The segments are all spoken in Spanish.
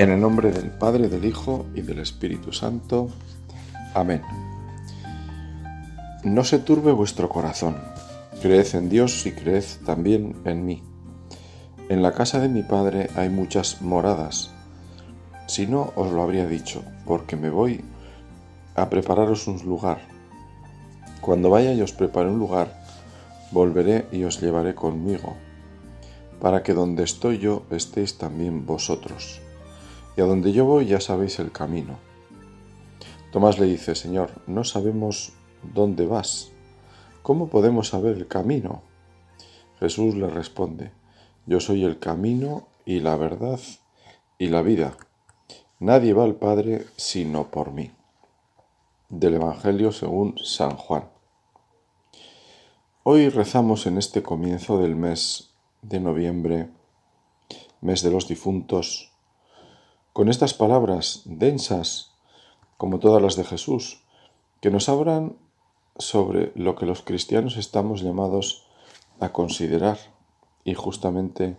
En el nombre del Padre, del Hijo y del Espíritu Santo. Amén. No se turbe vuestro corazón. Creed en Dios y creed también en mí. En la casa de mi Padre hay muchas moradas. Si no, os lo habría dicho, porque me voy a prepararos un lugar. Cuando vaya y os prepare un lugar, volveré y os llevaré conmigo, para que donde estoy yo estéis también vosotros y a donde yo voy ya sabéis el camino. Tomás le dice, Señor, no sabemos dónde vas. ¿Cómo podemos saber el camino? Jesús le responde, Yo soy el camino y la verdad y la vida. Nadie va al Padre sino por mí. Del Evangelio según San Juan. Hoy rezamos en este comienzo del mes de noviembre, mes de los difuntos, con estas palabras densas, como todas las de Jesús, que nos hablan sobre lo que los cristianos estamos llamados a considerar y justamente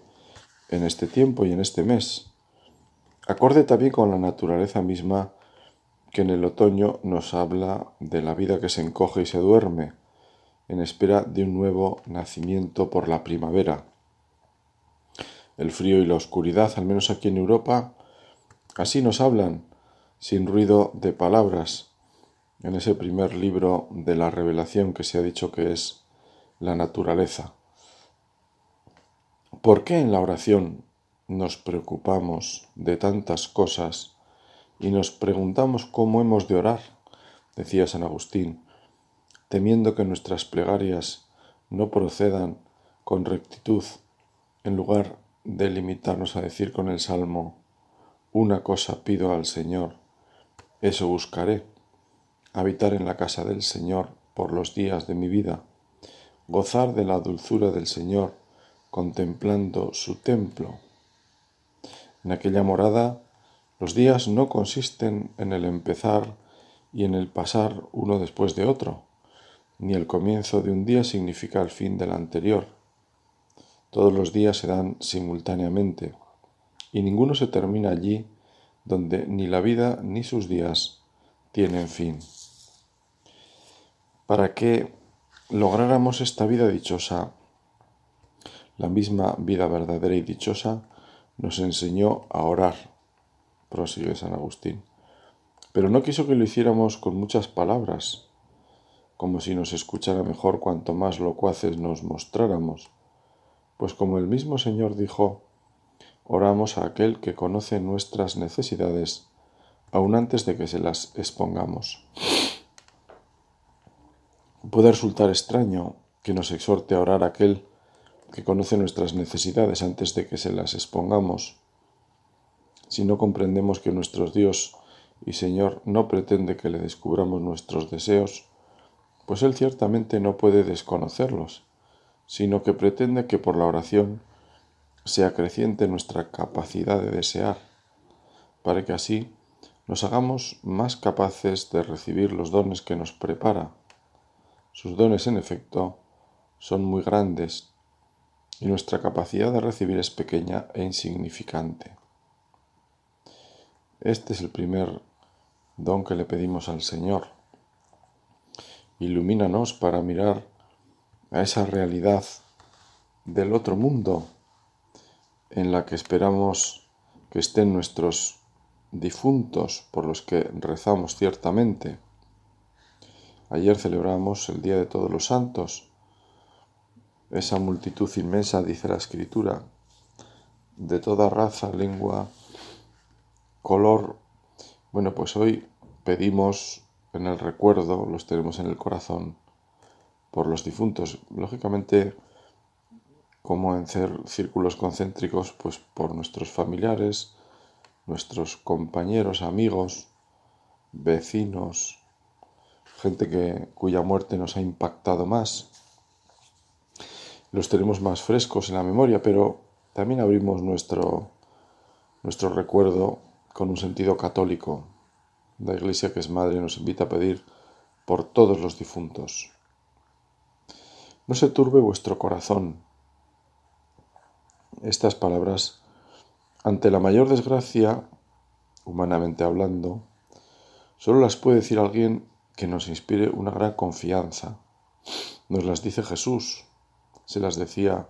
en este tiempo y en este mes. Acorde también con la naturaleza misma que en el otoño nos habla de la vida que se encoge y se duerme, en espera de un nuevo nacimiento por la primavera. El frío y la oscuridad, al menos aquí en Europa, Así nos hablan, sin ruido de palabras, en ese primer libro de la revelación que se ha dicho que es la naturaleza. ¿Por qué en la oración nos preocupamos de tantas cosas y nos preguntamos cómo hemos de orar? Decía San Agustín, temiendo que nuestras plegarias no procedan con rectitud, en lugar de limitarnos a decir con el Salmo, una cosa pido al Señor, eso buscaré, habitar en la casa del Señor por los días de mi vida, gozar de la dulzura del Señor, contemplando su templo. En aquella morada, los días no consisten en el empezar y en el pasar uno después de otro, ni el comienzo de un día significa el fin del anterior. Todos los días se dan simultáneamente y ninguno se termina allí donde ni la vida ni sus días tienen fin. Para que lográramos esta vida dichosa, la misma vida verdadera y dichosa nos enseñó a orar, prosigue San Agustín, pero no quiso que lo hiciéramos con muchas palabras, como si nos escuchara mejor cuanto más locuaces nos mostráramos, pues como el mismo Señor dijo, oramos a aquel que conoce nuestras necesidades aun antes de que se las expongamos. Puede resultar extraño que nos exhorte a orar a aquel que conoce nuestras necesidades antes de que se las expongamos, si no comprendemos que nuestro Dios y Señor no pretende que le descubramos nuestros deseos, pues Él ciertamente no puede desconocerlos, sino que pretende que por la oración sea creciente nuestra capacidad de desear, para que así nos hagamos más capaces de recibir los dones que nos prepara. Sus dones, en efecto, son muy grandes y nuestra capacidad de recibir es pequeña e insignificante. Este es el primer don que le pedimos al Señor. Ilumínanos para mirar a esa realidad del otro mundo en la que esperamos que estén nuestros difuntos por los que rezamos ciertamente. Ayer celebramos el Día de Todos los Santos, esa multitud inmensa, dice la Escritura, de toda raza, lengua, color. Bueno, pues hoy pedimos en el recuerdo, los tenemos en el corazón, por los difuntos. Lógicamente, como en círculos concéntricos, pues por nuestros familiares, nuestros compañeros, amigos, vecinos, gente que, cuya muerte nos ha impactado más. Los tenemos más frescos en la memoria, pero también abrimos nuestro, nuestro recuerdo con un sentido católico. La Iglesia que es Madre nos invita a pedir por todos los difuntos. No se turbe vuestro corazón estas palabras ante la mayor desgracia humanamente hablando, solo las puede decir alguien que nos inspire una gran confianza. Nos las dice Jesús, se las decía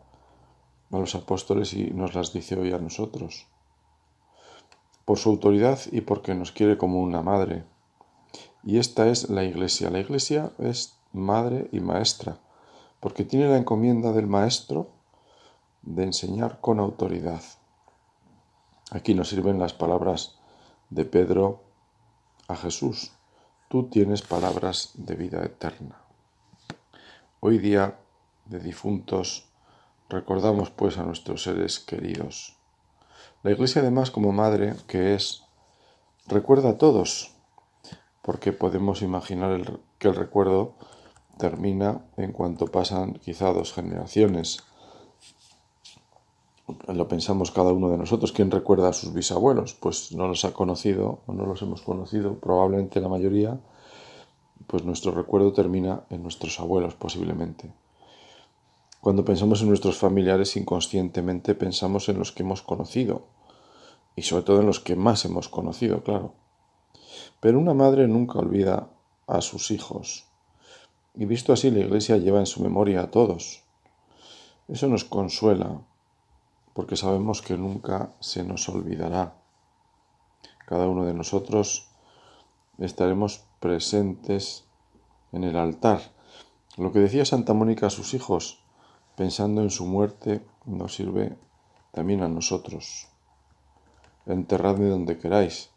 a los apóstoles y nos las dice hoy a nosotros. Por su autoridad y porque nos quiere como una madre. Y esta es la iglesia. La iglesia es madre y maestra, porque tiene la encomienda del maestro de enseñar con autoridad. Aquí nos sirven las palabras de Pedro a Jesús. Tú tienes palabras de vida eterna. Hoy día de difuntos recordamos pues a nuestros seres queridos. La Iglesia además como madre que es, recuerda a todos, porque podemos imaginar que el recuerdo termina en cuanto pasan quizá dos generaciones lo pensamos cada uno de nosotros. ¿Quién recuerda a sus bisabuelos? Pues no los ha conocido o no los hemos conocido, probablemente la mayoría, pues nuestro recuerdo termina en nuestros abuelos posiblemente. Cuando pensamos en nuestros familiares inconscientemente pensamos en los que hemos conocido y sobre todo en los que más hemos conocido, claro. Pero una madre nunca olvida a sus hijos y visto así la Iglesia lleva en su memoria a todos. Eso nos consuela porque sabemos que nunca se nos olvidará. Cada uno de nosotros estaremos presentes en el altar. Lo que decía Santa Mónica a sus hijos, pensando en su muerte, nos sirve también a nosotros. Enterradme donde queráis,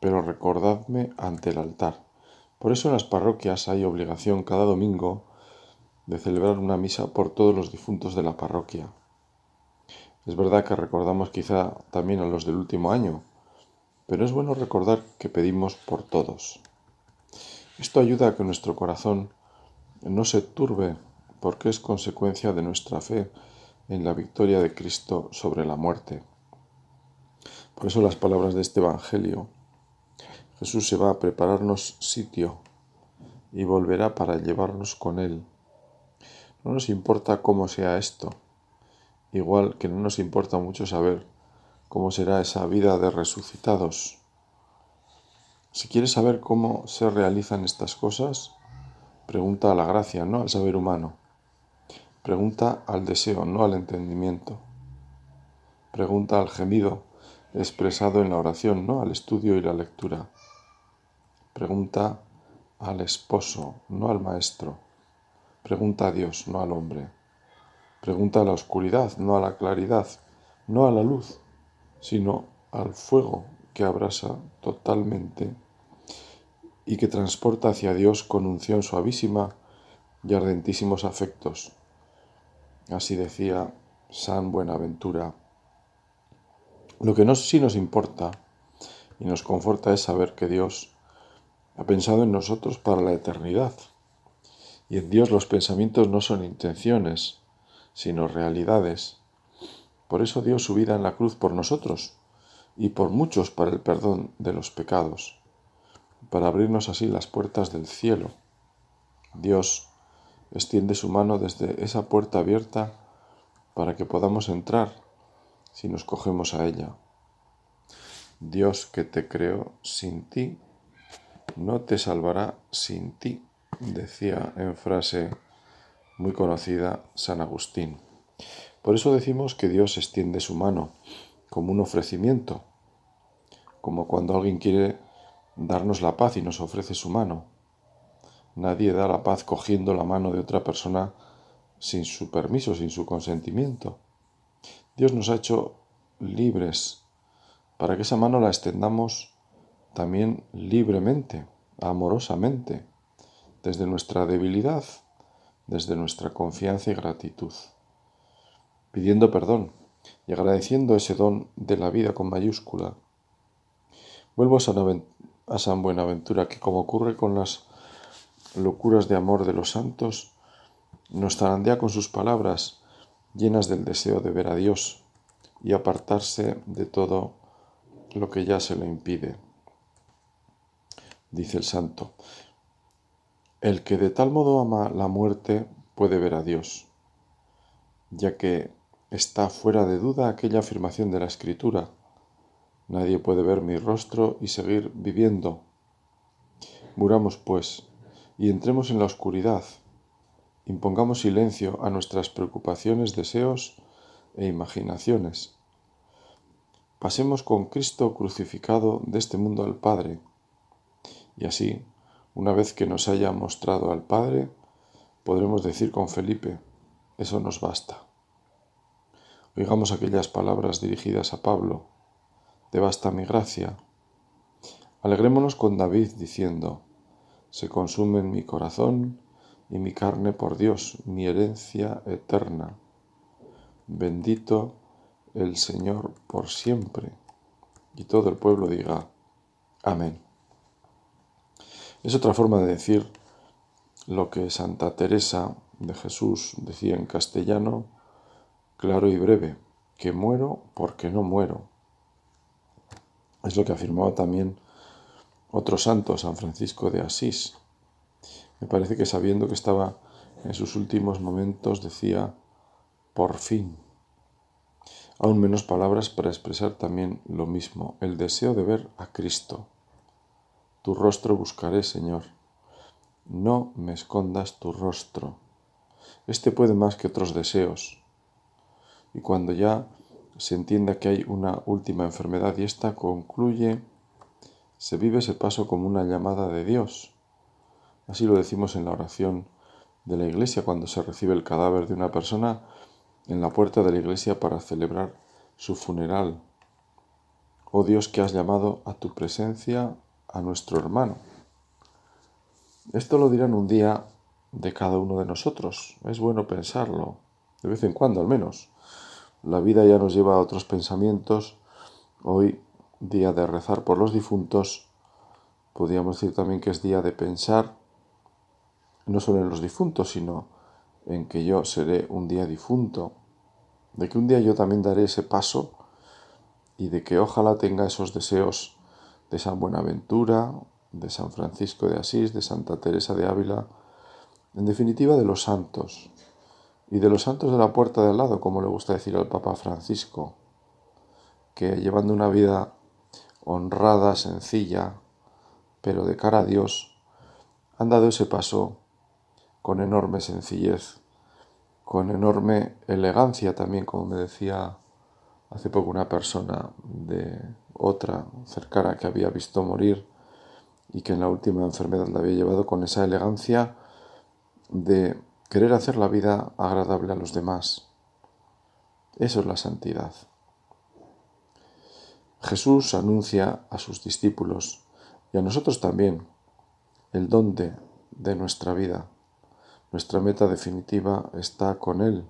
pero recordadme ante el altar. Por eso en las parroquias hay obligación cada domingo de celebrar una misa por todos los difuntos de la parroquia. Es verdad que recordamos quizá también a los del último año, pero es bueno recordar que pedimos por todos. Esto ayuda a que nuestro corazón no se turbe porque es consecuencia de nuestra fe en la victoria de Cristo sobre la muerte. Por eso las palabras de este Evangelio. Jesús se va a prepararnos sitio y volverá para llevarnos con Él. No nos importa cómo sea esto, igual que no nos importa mucho saber cómo será esa vida de resucitados. Si quieres saber cómo se realizan estas cosas, pregunta a la gracia, no al saber humano. Pregunta al deseo, no al entendimiento. Pregunta al gemido expresado en la oración, no al estudio y la lectura. Pregunta al esposo, no al maestro. Pregunta a Dios, no al hombre. Pregunta a la oscuridad, no a la claridad, no a la luz, sino al fuego que abrasa totalmente y que transporta hacia Dios con unción suavísima y ardentísimos afectos. Así decía San Buenaventura. Lo que no, sí nos importa y nos conforta es saber que Dios ha pensado en nosotros para la eternidad. Y en Dios los pensamientos no son intenciones, sino realidades. Por eso dio su vida en la cruz por nosotros y por muchos para el perdón de los pecados, para abrirnos así las puertas del cielo. Dios extiende su mano desde esa puerta abierta para que podamos entrar si nos cogemos a ella. Dios que te creó sin ti, no te salvará sin ti, decía en frase muy conocida San Agustín. Por eso decimos que Dios extiende su mano como un ofrecimiento, como cuando alguien quiere darnos la paz y nos ofrece su mano. Nadie da la paz cogiendo la mano de otra persona sin su permiso, sin su consentimiento. Dios nos ha hecho libres para que esa mano la extendamos también libremente, amorosamente, desde nuestra debilidad desde nuestra confianza y gratitud, pidiendo perdón y agradeciendo ese don de la vida con mayúscula. Vuelvo a San, Buenaventura, que como ocurre con las locuras de amor de los santos, nos zarandea con sus palabras llenas del deseo de ver a Dios y apartarse de todo lo que ya se le impide. Dice el santo, el que de tal modo ama la muerte puede ver a Dios, ya que está fuera de duda aquella afirmación de la Escritura. Nadie puede ver mi rostro y seguir viviendo. Muramos, pues, y entremos en la oscuridad. Impongamos silencio a nuestras preocupaciones, deseos e imaginaciones. Pasemos con Cristo crucificado de este mundo al Padre. Y así, una vez que nos haya mostrado al Padre, podremos decir con Felipe, eso nos basta. Oigamos aquellas palabras dirigidas a Pablo, te basta mi gracia. Alegrémonos con David diciendo, se consume en mi corazón y mi carne por Dios, mi herencia eterna. Bendito el Señor por siempre. Y todo el pueblo diga, amén. Es otra forma de decir lo que Santa Teresa de Jesús decía en castellano, claro y breve, que muero porque no muero. Es lo que afirmaba también otro santo, San Francisco de Asís. Me parece que sabiendo que estaba en sus últimos momentos decía, por fin aún menos palabras para expresar también lo mismo, el deseo de ver a Cristo. Tu rostro buscaré, Señor. No me escondas tu rostro. Este puede más que otros deseos. Y cuando ya se entienda que hay una última enfermedad y esta concluye, se vive ese paso como una llamada de Dios. Así lo decimos en la oración de la iglesia cuando se recibe el cadáver de una persona en la puerta de la iglesia para celebrar su funeral. Oh Dios que has llamado a tu presencia a nuestro hermano. Esto lo dirán un día de cada uno de nosotros. Es bueno pensarlo, de vez en cuando al menos. La vida ya nos lleva a otros pensamientos. Hoy, día de rezar por los difuntos, podríamos decir también que es día de pensar no solo en los difuntos, sino en que yo seré un día difunto de que un día yo también daré ese paso y de que ojalá tenga esos deseos de San Buenaventura, de San Francisco de Asís, de Santa Teresa de Ávila, en definitiva de los santos, y de los santos de la puerta de al lado, como le gusta decir al Papa Francisco, que llevando una vida honrada, sencilla, pero de cara a Dios, han dado ese paso con enorme sencillez con enorme elegancia también, como me decía hace poco una persona de otra cercana que había visto morir y que en la última enfermedad la había llevado con esa elegancia de querer hacer la vida agradable a los demás. Eso es la santidad. Jesús anuncia a sus discípulos y a nosotros también el don de nuestra vida nuestra meta definitiva está con Él.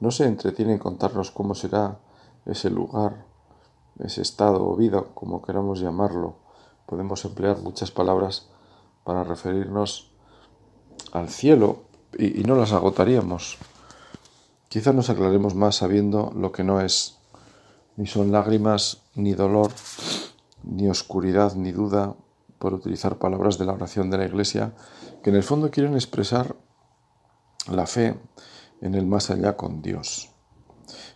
No se entretiene en contarnos cómo será ese lugar, ese estado o vida, como queramos llamarlo. Podemos emplear muchas palabras para referirnos al cielo y, y no las agotaríamos. Quizá nos aclaremos más sabiendo lo que no es. Ni son lágrimas, ni dolor, ni oscuridad, ni duda, por utilizar palabras de la oración de la Iglesia, que en el fondo quieren expresar la fe en el más allá con Dios.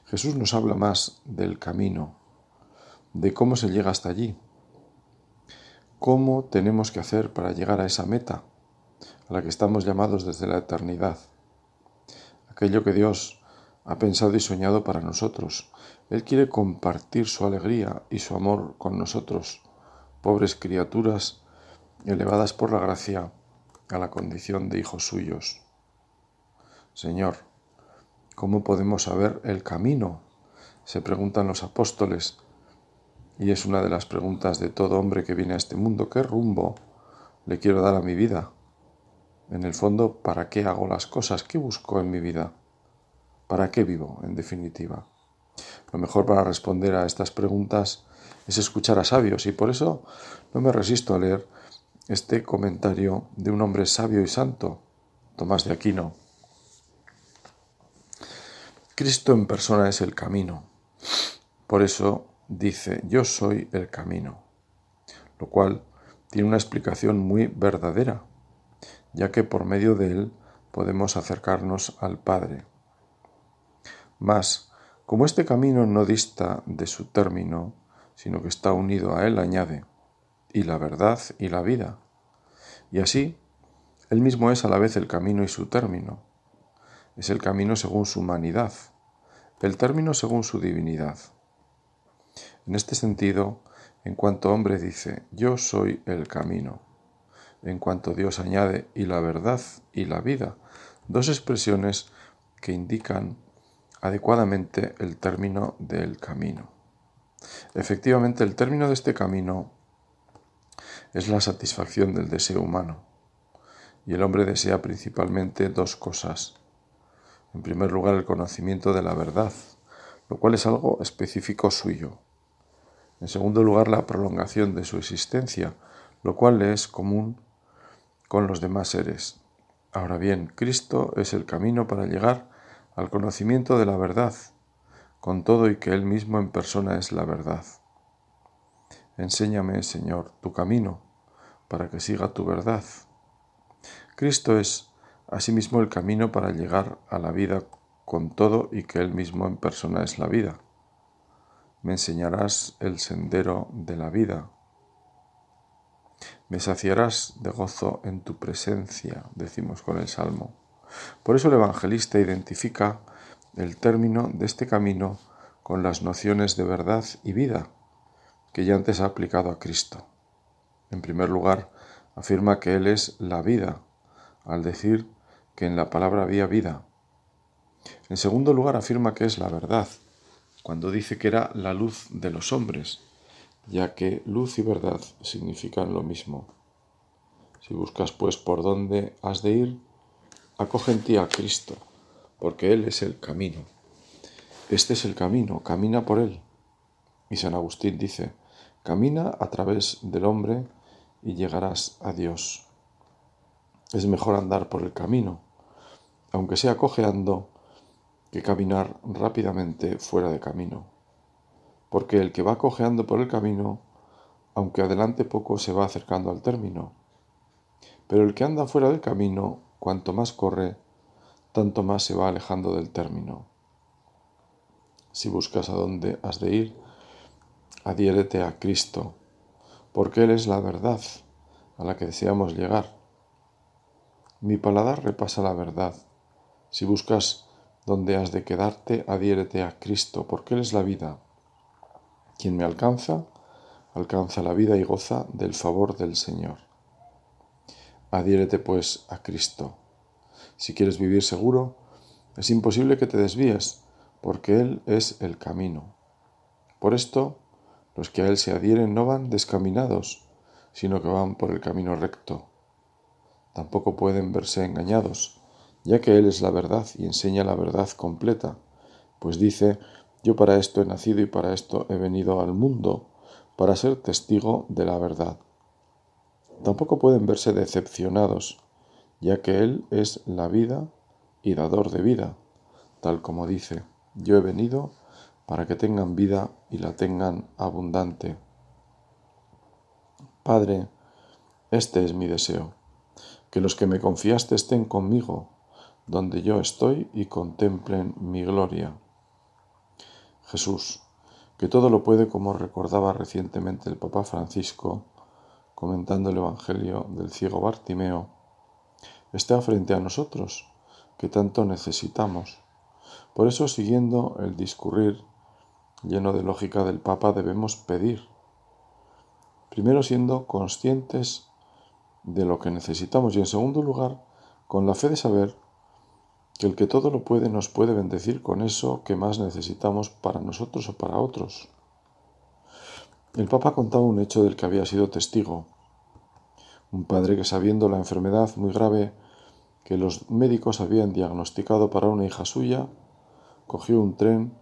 Jesús nos habla más del camino, de cómo se llega hasta allí, cómo tenemos que hacer para llegar a esa meta, a la que estamos llamados desde la eternidad, aquello que Dios ha pensado y soñado para nosotros. Él quiere compartir su alegría y su amor con nosotros pobres criaturas elevadas por la gracia a la condición de hijos suyos. Señor, ¿cómo podemos saber el camino? se preguntan los apóstoles, y es una de las preguntas de todo hombre que viene a este mundo. ¿Qué rumbo le quiero dar a mi vida? En el fondo, ¿para qué hago las cosas? ¿Qué busco en mi vida? ¿Para qué vivo, en definitiva? Lo mejor para responder a estas preguntas es escuchar a sabios y por eso no me resisto a leer este comentario de un hombre sabio y santo, Tomás de Aquino. Cristo en persona es el camino. Por eso dice, yo soy el camino, lo cual tiene una explicación muy verdadera, ya que por medio de él podemos acercarnos al Padre. Mas, como este camino no dista de su término, sino que está unido a Él, añade, y la verdad y la vida. Y así, Él mismo es a la vez el camino y su término. Es el camino según su humanidad, el término según su divinidad. En este sentido, en cuanto hombre dice, yo soy el camino. En cuanto Dios añade, y la verdad y la vida, dos expresiones que indican adecuadamente el término del camino. Efectivamente, el término de este camino es la satisfacción del deseo humano. Y el hombre desea principalmente dos cosas. En primer lugar, el conocimiento de la verdad, lo cual es algo específico suyo. En segundo lugar, la prolongación de su existencia, lo cual le es común con los demás seres. Ahora bien, Cristo es el camino para llegar al conocimiento de la verdad, con todo y que Él mismo en persona es la verdad. Enséñame, Señor, tu camino, para que siga tu verdad. Cristo es asimismo el camino para llegar a la vida con todo y que Él mismo en persona es la vida. Me enseñarás el sendero de la vida. Me saciarás de gozo en tu presencia, decimos con el Salmo. Por eso el evangelista identifica el término de este camino con las nociones de verdad y vida que ya antes ha aplicado a Cristo. En primer lugar, afirma que Él es la vida, al decir que en la palabra había vida. En segundo lugar, afirma que es la verdad, cuando dice que era la luz de los hombres, ya que luz y verdad significan lo mismo. Si buscas pues por dónde has de ir, acoge en ti a Cristo, porque Él es el camino. Este es el camino, camina por Él. Y San Agustín dice, Camina a través del hombre y llegarás a Dios. Es mejor andar por el camino, aunque sea cojeando, que caminar rápidamente fuera de camino. Porque el que va cojeando por el camino, aunque adelante poco, se va acercando al término. Pero el que anda fuera del camino, cuanto más corre, tanto más se va alejando del término. Si buscas a dónde has de ir, adhiérete a Cristo, porque Él es la verdad a la que deseamos llegar. Mi paladar repasa la verdad. Si buscas donde has de quedarte, adhiérete a Cristo, porque Él es la vida. Quien me alcanza, alcanza la vida y goza del favor del Señor. Adhiérete pues a Cristo. Si quieres vivir seguro, es imposible que te desvíes, porque Él es el camino. Por esto, los que a Él se adhieren no van descaminados, sino que van por el camino recto. Tampoco pueden verse engañados, ya que Él es la verdad y enseña la verdad completa, pues dice, yo para esto he nacido y para esto he venido al mundo, para ser testigo de la verdad. Tampoco pueden verse decepcionados, ya que Él es la vida y dador de vida, tal como dice, yo he venido para que tengan vida y la tengan abundante. Padre, este es mi deseo, que los que me confiaste estén conmigo, donde yo estoy y contemplen mi gloria. Jesús, que todo lo puede como recordaba recientemente el Papa Francisco, comentando el Evangelio del ciego Bartimeo, está frente a nosotros, que tanto necesitamos. Por eso, siguiendo el discurrir lleno de lógica del Papa, debemos pedir. Primero siendo conscientes de lo que necesitamos y en segundo lugar, con la fe de saber que el que todo lo puede nos puede bendecir con eso que más necesitamos para nosotros o para otros. El Papa contaba un hecho del que había sido testigo. Un padre que sabiendo la enfermedad muy grave que los médicos habían diagnosticado para una hija suya, cogió un tren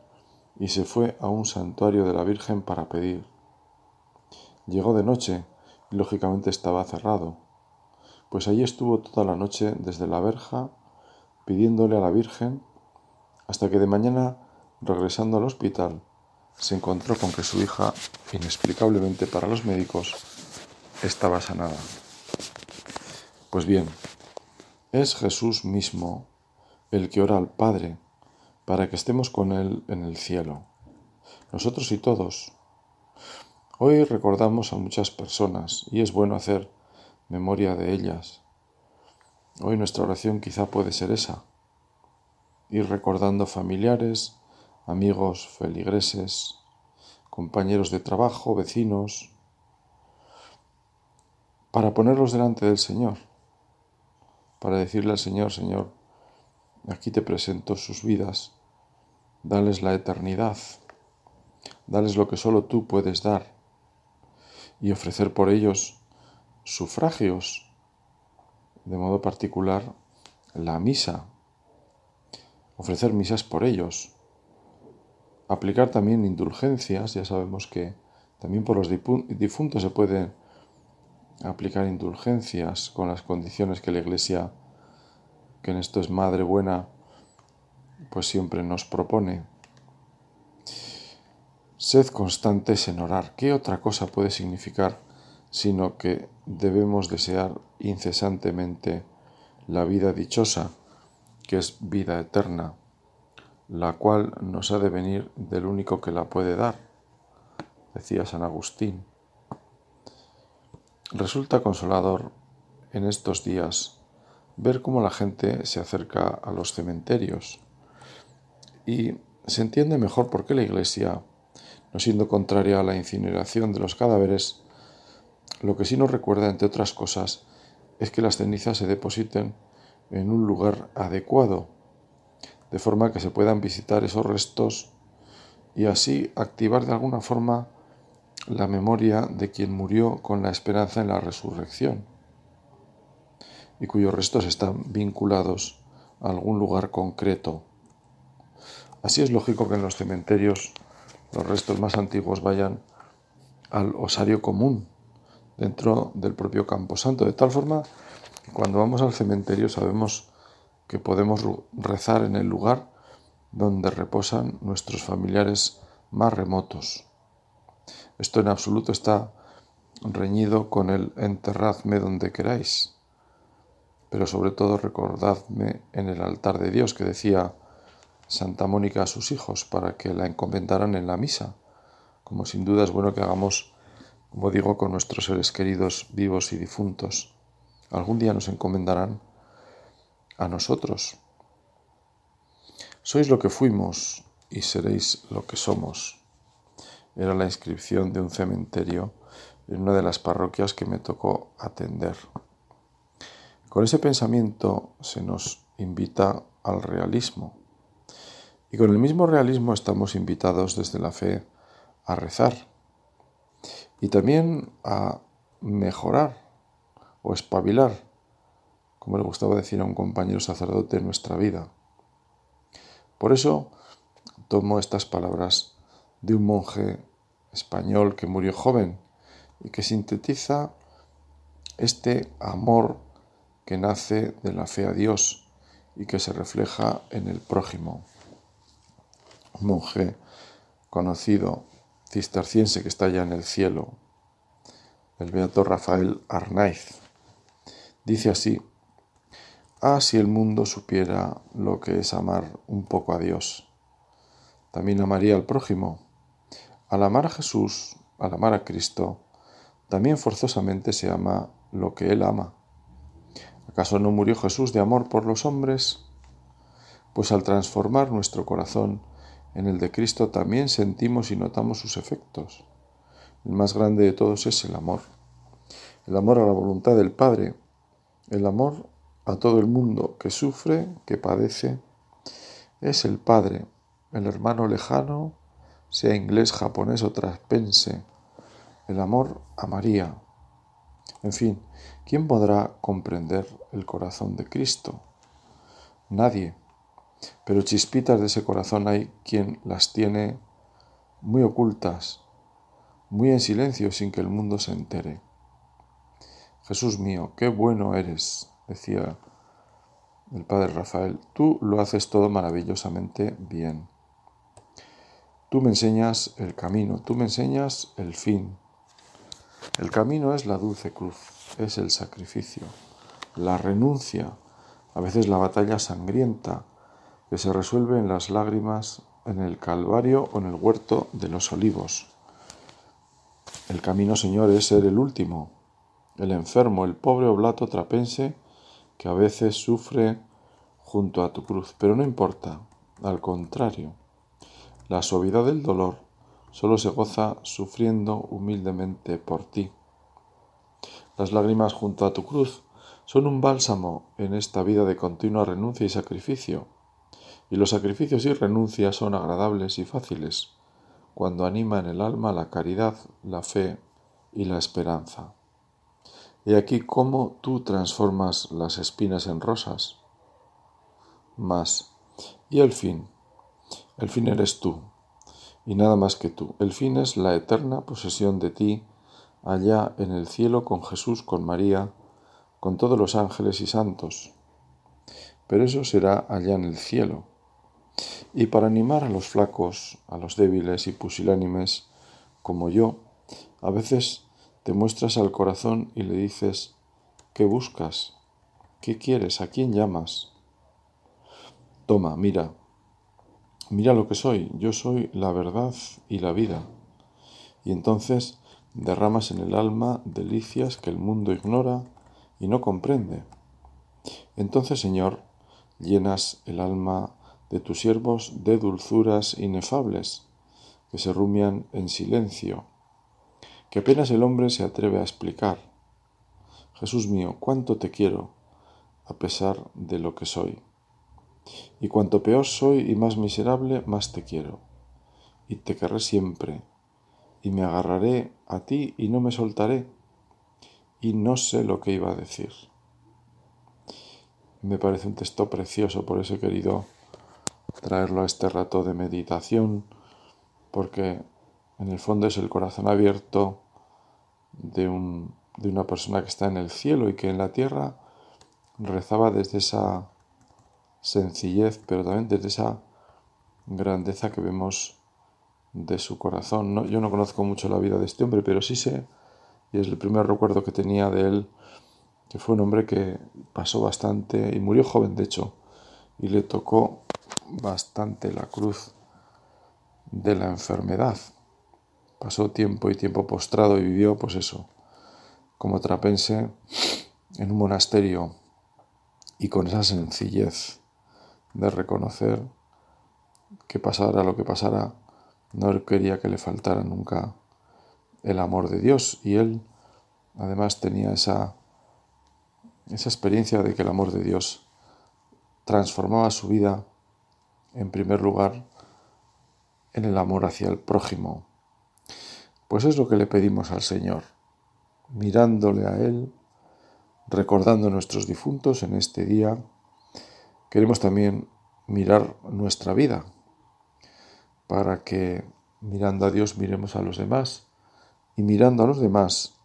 y se fue a un santuario de la Virgen para pedir. Llegó de noche y lógicamente estaba cerrado, pues allí estuvo toda la noche desde la verja pidiéndole a la Virgen hasta que de mañana, regresando al hospital, se encontró con que su hija, inexplicablemente para los médicos, estaba sanada. Pues bien, es Jesús mismo el que ora al Padre para que estemos con Él en el cielo, nosotros y todos. Hoy recordamos a muchas personas y es bueno hacer memoria de ellas. Hoy nuestra oración quizá puede ser esa, ir recordando familiares, amigos, feligreses, compañeros de trabajo, vecinos, para ponerlos delante del Señor, para decirle al Señor, Señor, aquí te presento sus vidas, dales la eternidad, dales lo que solo tú puedes dar y ofrecer por ellos sufragios, de modo particular la misa, ofrecer misas por ellos, aplicar también indulgencias, ya sabemos que también por los difuntos se pueden aplicar indulgencias con las condiciones que la Iglesia, que en esto es madre buena, pues siempre nos propone. Sed constantes en orar. ¿Qué otra cosa puede significar sino que debemos desear incesantemente la vida dichosa, que es vida eterna, la cual nos ha de venir del único que la puede dar, decía San Agustín. Resulta consolador en estos días ver cómo la gente se acerca a los cementerios y se entiende mejor por qué la Iglesia, no siendo contraria a la incineración de los cadáveres, lo que sí nos recuerda, entre otras cosas, es que las cenizas se depositen en un lugar adecuado, de forma que se puedan visitar esos restos y así activar de alguna forma la memoria de quien murió con la esperanza en la resurrección y cuyos restos están vinculados a algún lugar concreto. Así es lógico que en los cementerios los restos más antiguos vayan al osario común dentro del propio camposanto, de tal forma que cuando vamos al cementerio sabemos que podemos rezar en el lugar donde reposan nuestros familiares más remotos. Esto en absoluto está reñido con el enterradme donde queráis, pero sobre todo recordadme en el altar de Dios que decía Santa Mónica a sus hijos para que la encomendaran en la misa, como sin duda es bueno que hagamos, como digo, con nuestros seres queridos vivos y difuntos. Algún día nos encomendarán a nosotros. Sois lo que fuimos y seréis lo que somos era la inscripción de un cementerio en una de las parroquias que me tocó atender. Con ese pensamiento se nos invita al realismo. Y con el mismo realismo estamos invitados desde la fe a rezar y también a mejorar o espabilar, como le gustaba decir a un compañero sacerdote en nuestra vida. Por eso tomo estas palabras de un monje español que murió joven y que sintetiza este amor que nace de la fe a Dios y que se refleja en el prójimo. Un monje conocido, cisterciense que está ya en el cielo, el beato Rafael Arnaiz. Dice así, ah, si el mundo supiera lo que es amar un poco a Dios, también amaría al prójimo al amar a Jesús, al amar a Cristo, también forzosamente se ama lo que Él ama. ¿Acaso no murió Jesús de amor por los hombres? Pues al transformar nuestro corazón en el de Cristo también sentimos y notamos sus efectos. El más grande de todos es el amor. El amor a la voluntad del Padre, el amor a todo el mundo que sufre, que padece. Es el Padre, el hermano lejano, sea inglés, japonés o traspense, el amor a María. En fin, ¿quién podrá comprender el corazón de Cristo? Nadie. Pero chispitas de ese corazón hay quien las tiene muy ocultas, muy en silencio sin que el mundo se entere. Jesús mío, qué bueno eres, decía el padre Rafael, tú lo haces todo maravillosamente bien. Tú me enseñas el camino, tú me enseñas el fin. El camino es la dulce cruz, es el sacrificio, la renuncia, a veces la batalla sangrienta que se resuelve en las lágrimas en el Calvario o en el huerto de los olivos. El camino, Señor, es ser el último, el enfermo, el pobre oblato trapense que a veces sufre junto a tu cruz. Pero no importa, al contrario, la suavidad del dolor solo se goza sufriendo humildemente por ti. Las lágrimas junto a tu cruz son un bálsamo en esta vida de continua renuncia y sacrificio. Y los sacrificios y renuncias son agradables y fáciles cuando anima en el alma la caridad, la fe y la esperanza. Y aquí cómo tú transformas las espinas en rosas. Más. Y el fin. El fin eres tú, y nada más que tú. El fin es la eterna posesión de ti allá en el cielo con Jesús, con María, con todos los ángeles y santos. Pero eso será allá en el cielo. Y para animar a los flacos, a los débiles y pusilánimes, como yo, a veces te muestras al corazón y le dices, ¿qué buscas? ¿Qué quieres? ¿A quién llamas? Toma, mira, mira lo que soy, yo soy la verdad y la vida. Y entonces derramas en el alma delicias que el mundo ignora y no comprende. Entonces, Señor, llenas el alma de tus siervos de dulzuras inefables, que se rumian en silencio, que apenas el hombre se atreve a explicar. Jesús mío, cuánto te quiero, a pesar de lo que soy. Y cuanto peor soy y más miserable, más te quiero. Y te querré siempre, y me agarraré a ti y no me soltaré. Y no sé lo que iba a decir. Me parece un texto precioso, por eso querido traerlo a este rato de meditación, porque en el fondo es el corazón abierto de, un, de una persona que está en el cielo y que en la tierra rezaba desde esa sencillez, pero también desde esa grandeza que vemos de su corazón. ¿no? Yo no conozco mucho la vida de este hombre, pero sí sé, y es el primer recuerdo que tenía de él, que fue un hombre que pasó bastante y murió joven, de hecho, y le tocó bastante la cruz de la enfermedad. Pasó tiempo y tiempo postrado y vivió, pues eso, como trapense en un monasterio y con esa sencillez de reconocer que pasara lo que pasara, no quería que le faltara nunca el amor de Dios y él además tenía esa, esa experiencia de que el amor de Dios transformaba su vida en primer lugar en el amor hacia el prójimo. Pues es lo que le pedimos al Señor, mirándole a Él, recordando nuestros difuntos en este día, queremos también mirar nuestra vida, para que mirando a Dios miremos a los demás y mirando a los demás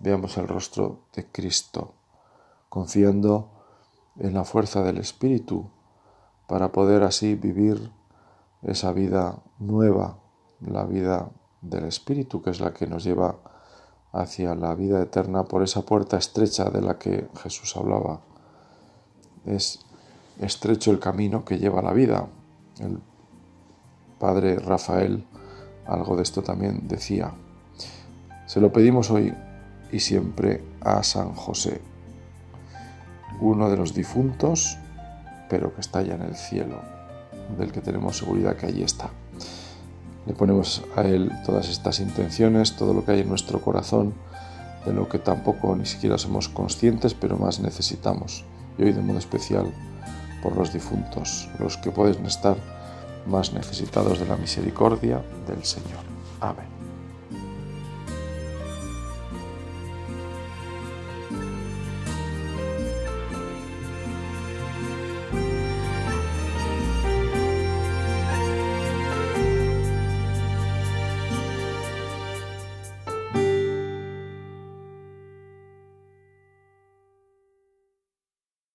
veamos el rostro de Cristo, confiando en la fuerza del Espíritu para poder así vivir esa vida nueva, la vida del Espíritu, que es la que nos lleva hacia la vida eterna por esa puerta estrecha de la que Jesús hablaba. Es estrecho el camino que lleva a la vida. El padre Rafael algo de esto también decía. Se lo pedimos hoy y siempre a San José, uno de los difuntos pero que está ya en el cielo, del que tenemos seguridad que allí está. Le ponemos a Él todas estas intenciones, todo lo que hay en nuestro corazón, de lo que tampoco ni siquiera somos conscientes, pero más necesitamos. Y hoy de modo especial por los difuntos, los que pueden estar más necesitados de la misericordia del Señor. Amén.